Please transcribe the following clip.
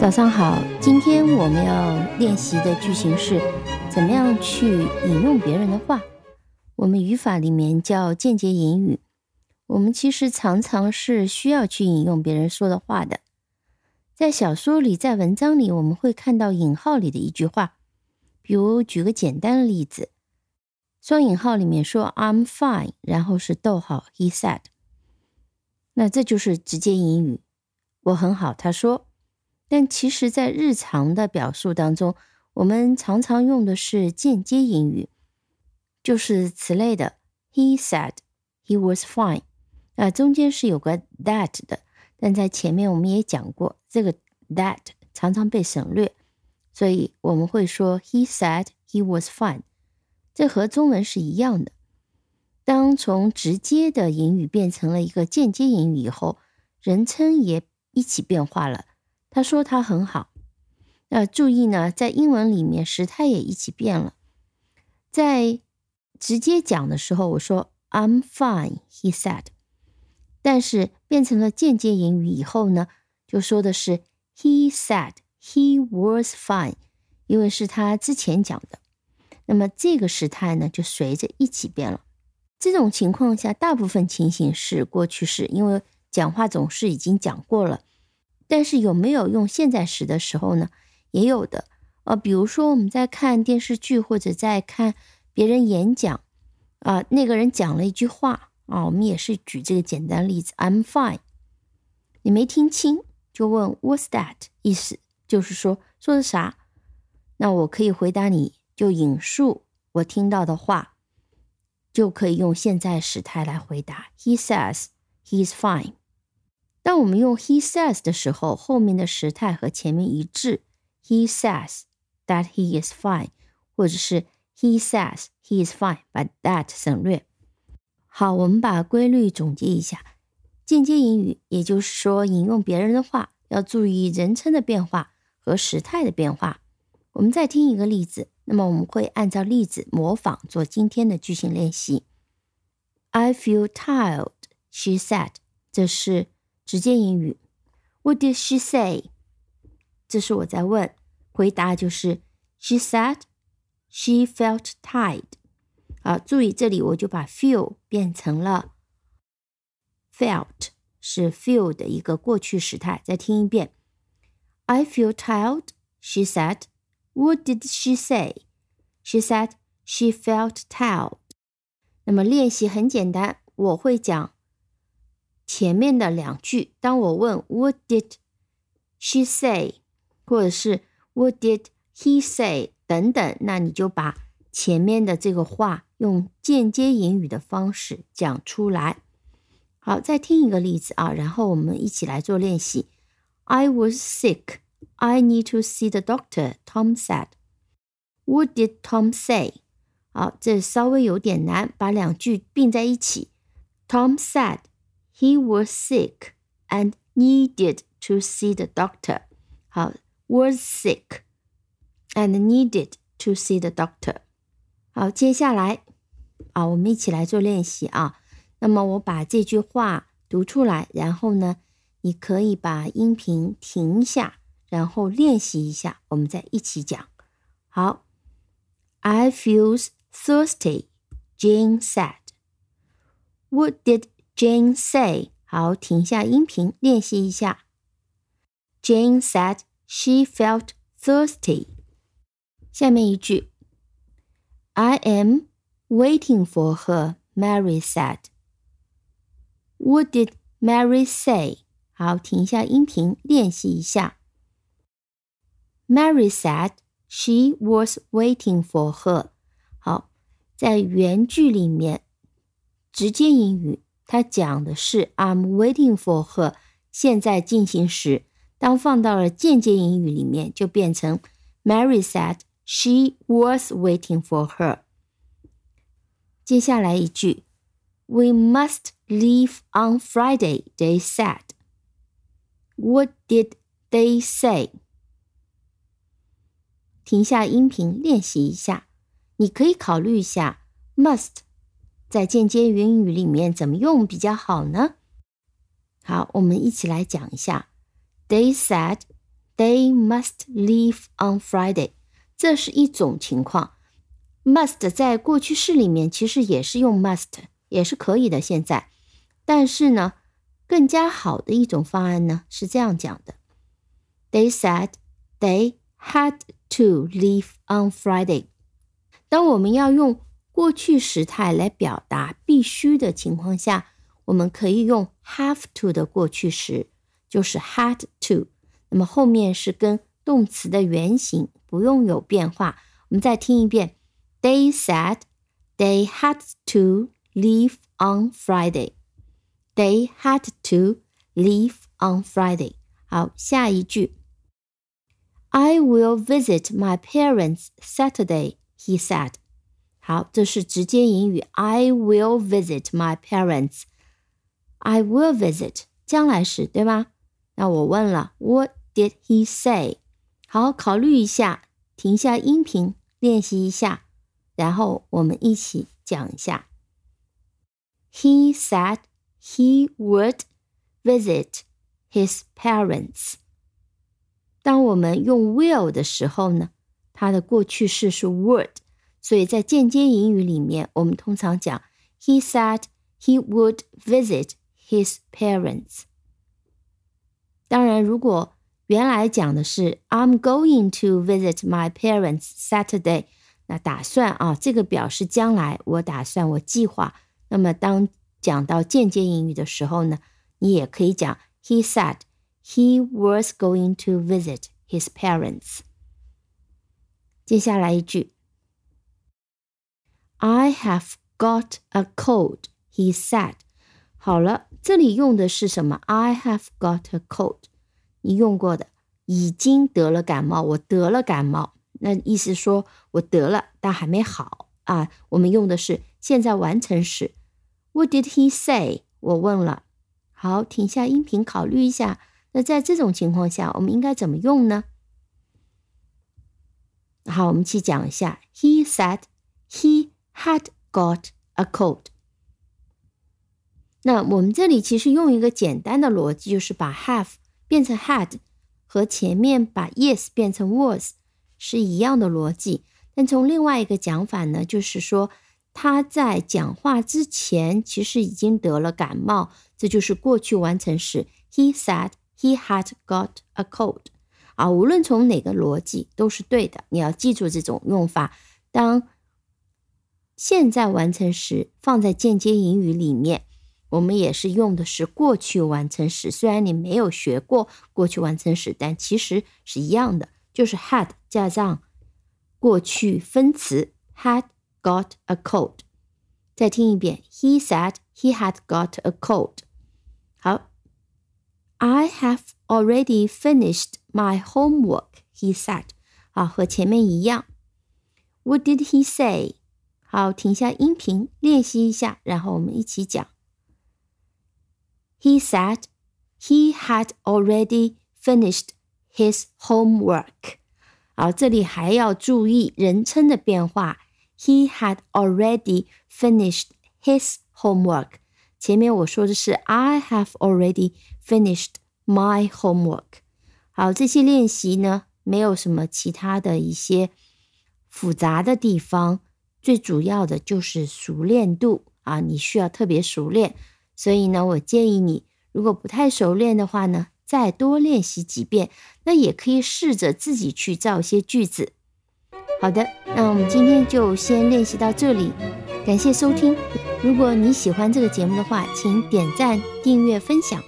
早上好，今天我们要练习的句型是怎么样去引用别人的话。我们语法里面叫间接引语。我们其实常常是需要去引用别人说的话的。在小说里，在文章里，我们会看到引号里的一句话。比如举个简单的例子，双引号里面说 "I'm fine"，然后是逗号 "He said"，那这就是直接引语，我很好，他说。但其实，在日常的表述当中，我们常常用的是间接引语，就是此类的 "He said he was fine"，啊，中间是有个 that 的，但在前面我们也讲过，这个 that 常常被省略。所以我们会说 He said he was fine，这和中文是一样的。当从直接的引语变成了一个间接引语以后，人称也一起变化了。他说他很好。那注意呢，在英文里面时态也一起变了。在直接讲的时候，我说 I'm fine，he said。但是变成了间接引语以后呢，就说的是 He said。He was fine，因为是他之前讲的，那么这个时态呢就随着一起变了。这种情况下，大部分情形是过去式，因为讲话总是已经讲过了。但是有没有用现在时的时候呢？也有的。呃，比如说我们在看电视剧或者在看别人演讲，啊，那个人讲了一句话啊，我们也是举这个简单例子：I'm fine。你没听清，就问 What's that？意思。就是说说的啥？那我可以回答你，就引述我听到的话，就可以用现在时态来回答。He says he's fine。当我们用 he says 的时候，后面的时态和前面一致。He says that he is fine，或者是 he says he is fine，把 that 省略。好，我们把规律总结一下：间接引语，也就是说引用别人的话，要注意人称的变化。和时态的变化，我们再听一个例子。那么我们会按照例子模仿做今天的句型练习。I feel tired, she said。这是直接英语。What did she say？这是我在问，回答就是 She said she felt tired。好，注意这里我就把 feel 变成了 felt，是 feel 的一个过去时态。再听一遍。I feel tired, she said. What did she say? She said she felt tired. 那么练习很简单，我会讲 前面的两句。当我问 What did she say，或者是 What did he say 等等，那你就把前面的这个话用间接引语的方式讲出来。好，再听一个例子啊，然后我们一起来做练习。I was sick. I need to see the doctor, Tom said. What did Tom say? 好，这稍微有点难，把两句并在一起。Tom said he was sick and needed to see the doctor. 好，was sick and needed to see the doctor. 好，接下来啊，我们一起来做练习啊。那么我把这句话读出来，然后呢？你可以把音频停下，然后练习一下，我们再一起讲。好，I feel thirsty. Jane said. What did Jane say? 好，停下音频，练习一下。Jane said she felt thirsty. 下面一句，I am waiting for her. Mary said. What did Mary say? 好，停一下音频，练习一下。Mary said she was waiting for her。好，在原句里面，直接英语 它讲的是 I'm waiting for her，现在进行时。当放到了间接英语里面，就变成 Mary said she was waiting for her。接下来一句，We must leave on Friday. They said. What did they say？停下音频练习一下。你可以考虑一下，must 在间接元语里面怎么用比较好呢？好，我们一起来讲一下。They said They must leave on Friday。这是一种情况。Must 在过去式里面其实也是用 must，也是可以的。现在，但是呢，更加好的一种方案呢是这样讲的：They said they had to leave on Friday。当我们要用过去时态来表达必须的情况下，我们可以用 have to 的过去时，就是 had to。那么后面是跟动词的原形，不用有变化。我们再听一遍：They said they had to leave on Friday. They had to leave on Friday. 好，下一句：I will visit my parents Saturday. He said. 好，这是直接引语。I will visit my parents. I will visit 将来时，对吗？那我问了，What did he say？好，考虑一下，停下音频，练习一下，然后我们一起讲一下。He said he would visit his parents。当我们用 will 的时候呢，它的过去式是 would， 所以在间接引语里面，我们通常讲 He said he would visit his parents。当然，如果原来讲的是 I'm going to visit my parents Saturday，那打算啊，这个表示将来，我打算，我计划。那么当讲到间接英语的时候呢，你也可以讲 He said he was going to visit his parents。接下来一句 ，I have got a cold. He said. 好了，这里用的是什么？I have got a cold，你用过的，已经得了感冒，我得了感冒，那意思说我得了，但还没好啊。我们用的是现在完成时。What did he say？我问了。好，停下音频，考虑一下。那在这种情况下，我们应该怎么用呢？好，我们去讲一下。He said he had got a cold。那我们这里其实用一个简单的逻辑，就是把 have 变成 had，和前面把 yes 变成 was 是一样的逻辑。但从另外一个讲法呢，就是说他在讲话之前其实已经得了感冒，这就是过去完成时。He said he had got a cold。啊，无论从哪个逻辑都是对的。你要记住这种用法。当现在完成时放在间接引语里面。我们也是用的是过去完成时，虽然你没有学过过去完成时，但其实是一样的，就是 had 加上过去分词 had got a cold。再听一遍，He said he had got a cold。好，I have already finished my homework。He said，啊，和前面一样。What did he say？ 好，停下音频，练习一下，然后我们一起讲。He said he had already finished his homework。好，这里还要注意人称的变化。He had already finished his homework。前面我说的是 I have already finished my homework。好，这些练习呢，没有什么其他的一些复杂的地方，最主要的就是熟练度啊，你需要特别熟练。所以呢，我建议你，如果不太熟练的话呢，再多练习几遍。那也可以试着自己去造一些句子。好的，那我们今天就先练习到这里，感谢收听。如果你喜欢这个节目的话，请点赞、订阅、分享。